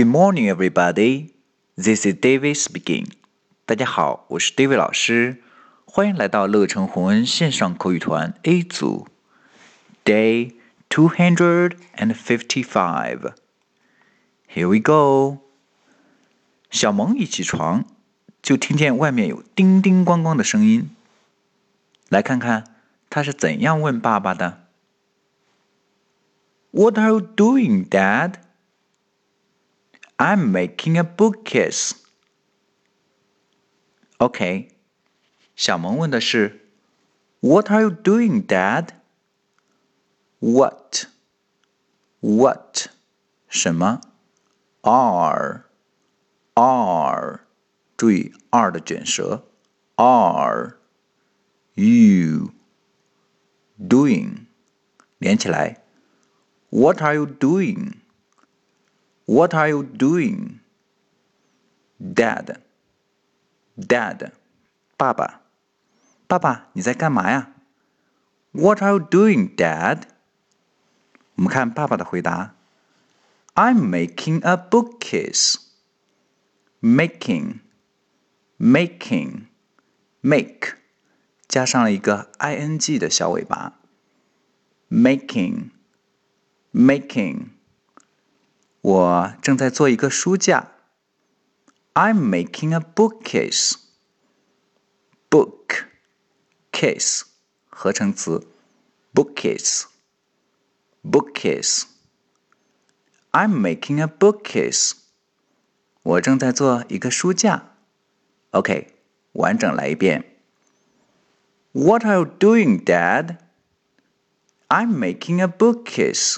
Good morning, everybody. This is David speaking. 大家好，我是 David 老师，欢迎来到乐成宏恩线上口语团 A 组。Day two hundred and fifty-five. Here we go. 小萌一起床，就听见外面有叮叮咣咣的声音。来看看他是怎样问爸爸的。What are you doing, Dad? I'm making a bookcase. OK，小萌问的是，What are you doing, Dad? What? What? 什么？Are? Are? 注意 R 的卷舌。Are you doing? 连起来。What are you doing? What are you doing? Dad, Dad, 爸爸，爸爸，你在干嘛呀？What are you doing, Dad? 我们看爸爸的回答：I'm making a bookcase. Making, making, make，加上了一个 ing 的小尾巴。Making, making。 我正在做一个书架。I'm making a bookcase. Book, case 合成词，bookcase, bookcase. I'm making a bookcase. 我正在做一个书架。OK，完整来一遍。What are you doing, Dad? I'm making a bookcase.